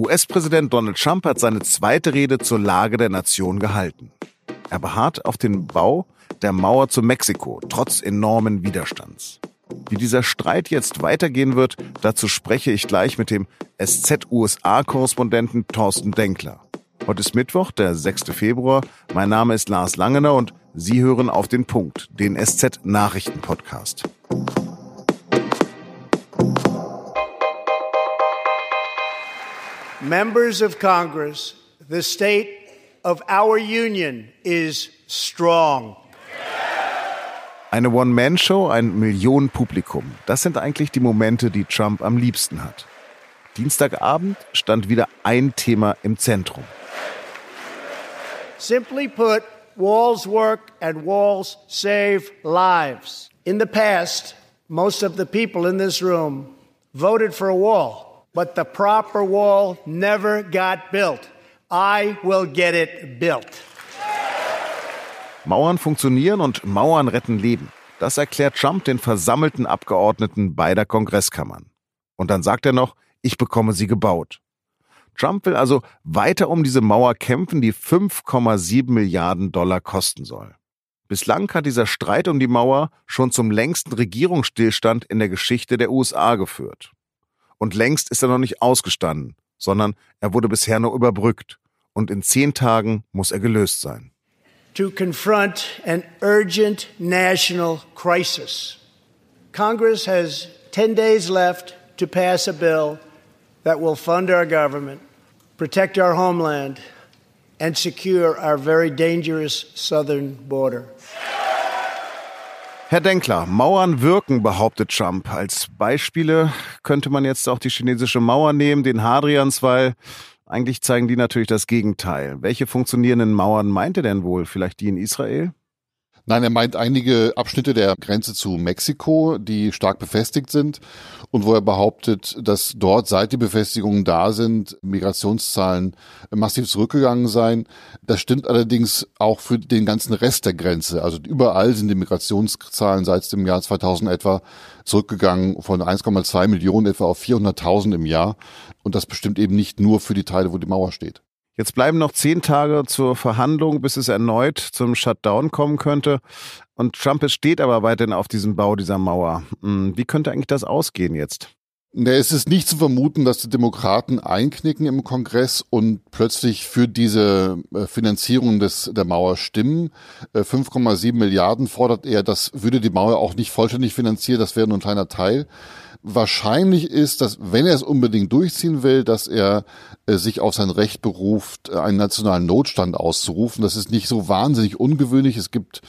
US-Präsident Donald Trump hat seine zweite Rede zur Lage der Nation gehalten. Er beharrt auf den Bau der Mauer zu Mexiko, trotz enormen Widerstands. Wie dieser Streit jetzt weitergehen wird, dazu spreche ich gleich mit dem SZ-USA-Korrespondenten Thorsten Denkler. Heute ist Mittwoch, der 6. Februar. Mein Name ist Lars Langener und Sie hören auf den Punkt, den SZ-Nachrichten-Podcast. Members of Congress, the state of our union is strong. Eine One-Man-Show, ein Millionenpublikum. Das sind eigentlich die Momente, die Trump am liebsten hat. Dienstagabend stand wieder ein Thema im Zentrum. Simply put, walls work and walls save lives. In the past, most of the people in this room voted for a wall but the proper wall never got built. I will get it built. Mauern funktionieren und Mauern retten Leben. Das erklärt Trump den versammelten Abgeordneten beider Kongresskammern. Und dann sagt er noch, ich bekomme sie gebaut. Trump will also weiter um diese Mauer kämpfen, die 5,7 Milliarden Dollar kosten soll. Bislang hat dieser Streit um die Mauer schon zum längsten Regierungsstillstand in der Geschichte der USA geführt. Und längst ist er noch nicht ausgestanden, sondern er wurde bisher nur überbrückt. Und in zehn Tagen muss er gelöst sein. To confront an urgent national crisis. Congress has 10 days left to pass a bill that will fund our government, protect our homeland, and secure our very dangerous southern border. Herr Denkler, Mauern wirken, behauptet Trump. Als Beispiele könnte man jetzt auch die chinesische Mauer nehmen, den Hadrianswall. Eigentlich zeigen die natürlich das Gegenteil. Welche funktionierenden Mauern meint er denn wohl? Vielleicht die in Israel? Nein, er meint einige Abschnitte der Grenze zu Mexiko, die stark befestigt sind und wo er behauptet, dass dort seit die Befestigungen da sind, Migrationszahlen massiv zurückgegangen seien. Das stimmt allerdings auch für den ganzen Rest der Grenze. Also überall sind die Migrationszahlen seit dem Jahr 2000 etwa zurückgegangen von 1,2 Millionen etwa auf 400.000 im Jahr. Und das bestimmt eben nicht nur für die Teile, wo die Mauer steht. Jetzt bleiben noch zehn Tage zur Verhandlung, bis es erneut zum Shutdown kommen könnte. Und Trump steht aber weiterhin auf diesem Bau dieser Mauer. Hm, wie könnte eigentlich das ausgehen jetzt? Nee, es ist nicht zu vermuten, dass die Demokraten einknicken im Kongress und plötzlich für diese äh, Finanzierung des, der Mauer stimmen. 5,7 äh, Milliarden fordert er, das würde die Mauer auch nicht vollständig finanzieren, das wäre nur ein kleiner Teil wahrscheinlich ist, dass wenn er es unbedingt durchziehen will, dass er äh, sich auf sein Recht beruft, einen nationalen Notstand auszurufen. Das ist nicht so wahnsinnig ungewöhnlich. Es gibt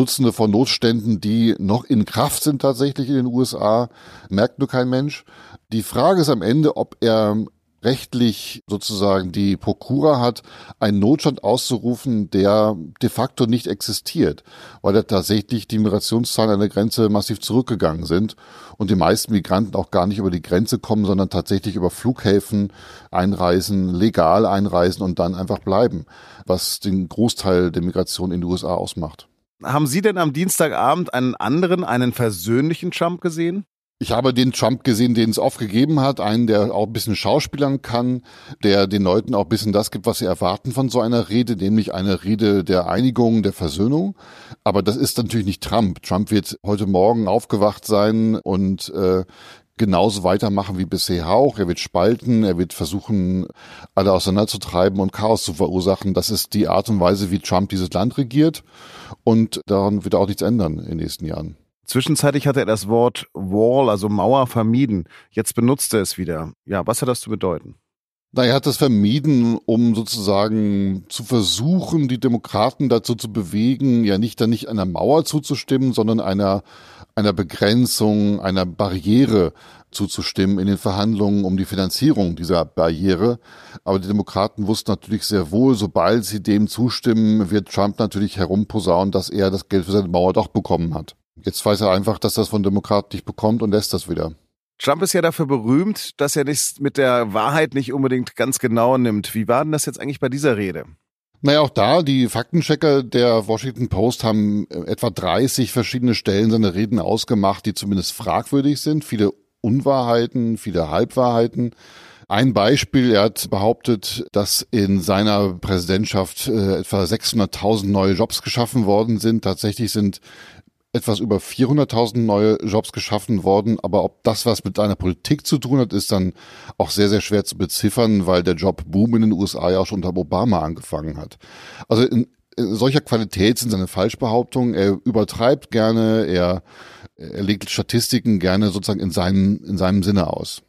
Dutzende von Notständen, die noch in Kraft sind tatsächlich in den USA, merkt nur kein Mensch. Die Frage ist am Ende, ob er rechtlich sozusagen die Prokura hat, einen Notstand auszurufen, der de facto nicht existiert, weil da tatsächlich die Migrationszahlen an der Grenze massiv zurückgegangen sind und die meisten Migranten auch gar nicht über die Grenze kommen, sondern tatsächlich über Flughäfen einreisen, legal einreisen und dann einfach bleiben, was den Großteil der Migration in die USA ausmacht. Haben Sie denn am Dienstagabend einen anderen, einen versöhnlichen Trump gesehen? Ich habe den Trump gesehen, den es oft gegeben hat, einen, der auch ein bisschen schauspielern kann, der den Leuten auch ein bisschen das gibt, was sie erwarten von so einer Rede, nämlich eine Rede der Einigung, der Versöhnung. Aber das ist natürlich nicht Trump. Trump wird heute Morgen aufgewacht sein und äh, genauso weitermachen wie bisher auch. Er wird spalten, er wird versuchen, alle auseinanderzutreiben und Chaos zu verursachen. Das ist die Art und Weise, wie Trump dieses Land regiert. Und daran wird er auch nichts ändern in den nächsten Jahren. Zwischenzeitlich hatte er das Wort Wall, also Mauer, vermieden. Jetzt benutzt er es wieder. Ja, was hat das zu bedeuten? Na, er hat das vermieden, um sozusagen zu versuchen, die Demokraten dazu zu bewegen, ja nicht dann nicht einer Mauer zuzustimmen, sondern einer, einer Begrenzung, einer Barriere zuzustimmen in den Verhandlungen um die Finanzierung dieser Barriere. Aber die Demokraten wussten natürlich sehr wohl, sobald sie dem zustimmen, wird Trump natürlich herumposaunen, dass er das Geld für seine Mauer doch bekommen hat. Jetzt weiß er einfach, dass das von Demokraten nicht bekommt und lässt das wieder. Trump ist ja dafür berühmt, dass er nicht mit der Wahrheit nicht unbedingt ganz genau nimmt. Wie war denn das jetzt eigentlich bei dieser Rede? Naja, auch da, die Faktenchecker der Washington Post haben äh, etwa 30 verschiedene Stellen seiner Reden ausgemacht, die zumindest fragwürdig sind. Viele Unwahrheiten, viele Halbwahrheiten. Ein Beispiel, er hat behauptet, dass in seiner Präsidentschaft äh, etwa 600.000 neue Jobs geschaffen worden sind. Tatsächlich sind etwas über 400.000 neue Jobs geschaffen worden. Aber ob das was mit einer Politik zu tun hat, ist dann auch sehr, sehr schwer zu beziffern, weil der Jobboom in den USA ja auch schon unter Obama angefangen hat. Also in, in solcher Qualität sind seine Falschbehauptungen. Er übertreibt gerne, er, er legt Statistiken gerne sozusagen in seinem, in seinem Sinne aus.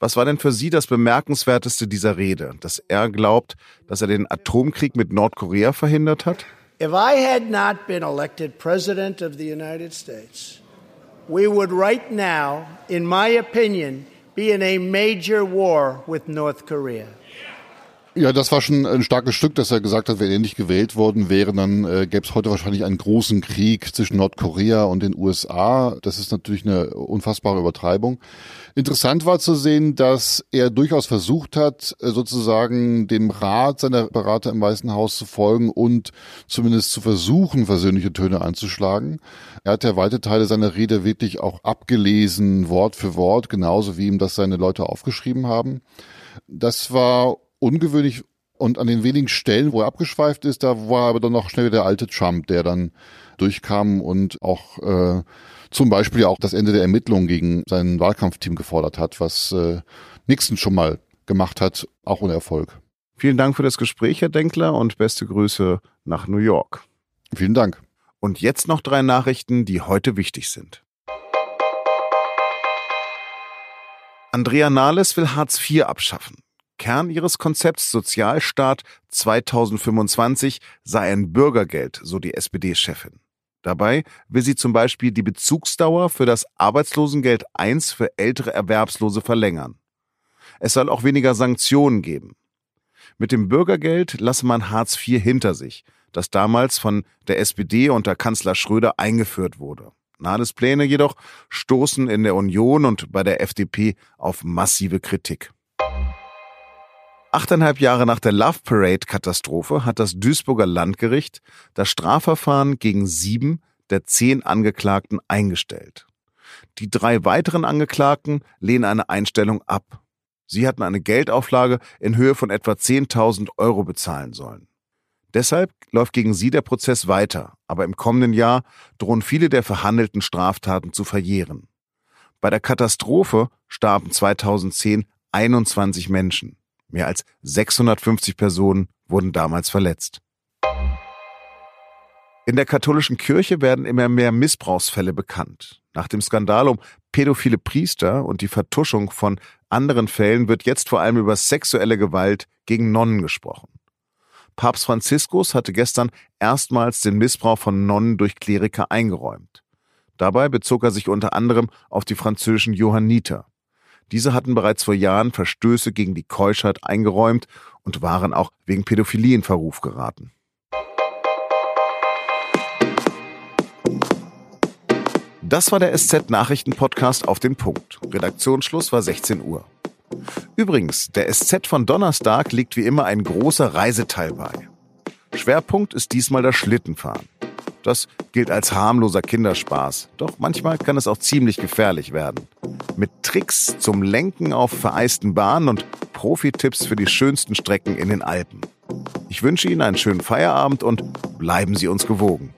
Was war denn für Sie das Bemerkenswerteste dieser Rede? Dass er glaubt, dass er den Atomkrieg mit Nordkorea verhindert hat? If I had not been elected President of the United States, we would right now, in my opinion, be in a major war with North Korea. Ja, das war schon ein starkes Stück, dass er gesagt hat, wenn er nicht gewählt worden wäre, dann äh, gäbe es heute wahrscheinlich einen großen Krieg zwischen Nordkorea und den USA. Das ist natürlich eine unfassbare Übertreibung. Interessant war zu sehen, dass er durchaus versucht hat, äh, sozusagen dem Rat seiner Berater im Weißen Haus zu folgen und zumindest zu versuchen, versöhnliche Töne anzuschlagen. Er hat ja weite Teile seiner Rede wirklich auch abgelesen, Wort für Wort, genauso wie ihm das seine Leute aufgeschrieben haben. Das war ungewöhnlich und an den wenigen Stellen, wo er abgeschweift ist, da war aber dann noch schnell der alte Trump, der dann durchkam und auch äh, zum Beispiel auch das Ende der Ermittlungen gegen sein Wahlkampfteam gefordert hat, was äh, Nixon schon mal gemacht hat, auch ohne Erfolg. Vielen Dank für das Gespräch, Herr Denkler, und beste Grüße nach New York. Vielen Dank. Und jetzt noch drei Nachrichten, die heute wichtig sind. Andrea Nahles will Hartz IV abschaffen. Kern ihres Konzepts Sozialstaat 2025 sei ein Bürgergeld, so die SPD-Chefin. Dabei will sie zum Beispiel die Bezugsdauer für das Arbeitslosengeld 1 für ältere Erwerbslose verlängern. Es soll auch weniger Sanktionen geben. Mit dem Bürgergeld lasse man Hartz IV hinter sich, das damals von der SPD unter Kanzler Schröder eingeführt wurde. Nahles Pläne jedoch stoßen in der Union und bei der FDP auf massive Kritik. Achteinhalb Jahre nach der Love Parade-Katastrophe hat das Duisburger Landgericht das Strafverfahren gegen sieben der zehn Angeklagten eingestellt. Die drei weiteren Angeklagten lehnen eine Einstellung ab. Sie hatten eine Geldauflage in Höhe von etwa 10.000 Euro bezahlen sollen. Deshalb läuft gegen sie der Prozess weiter, aber im kommenden Jahr drohen viele der verhandelten Straftaten zu verjähren. Bei der Katastrophe starben 2010 21 Menschen. Mehr als 650 Personen wurden damals verletzt. In der katholischen Kirche werden immer mehr Missbrauchsfälle bekannt. Nach dem Skandal um pädophile Priester und die Vertuschung von anderen Fällen wird jetzt vor allem über sexuelle Gewalt gegen Nonnen gesprochen. Papst Franziskus hatte gestern erstmals den Missbrauch von Nonnen durch Kleriker eingeräumt. Dabei bezog er sich unter anderem auf die französischen Johanniter. Diese hatten bereits vor Jahren Verstöße gegen die Keuschheit eingeräumt und waren auch wegen Pädophilie in Verruf geraten. Das war der SZ-Nachrichten-Podcast auf den Punkt. Redaktionsschluss war 16 Uhr. Übrigens, der SZ von Donnerstag liegt wie immer ein großer Reiseteil bei. Schwerpunkt ist diesmal das Schlittenfahren. Das gilt als harmloser Kinderspaß, doch manchmal kann es auch ziemlich gefährlich werden. Mit Tricks zum Lenken auf vereisten Bahnen und Profi-Tipps für die schönsten Strecken in den Alpen. Ich wünsche Ihnen einen schönen Feierabend und bleiben Sie uns gewogen.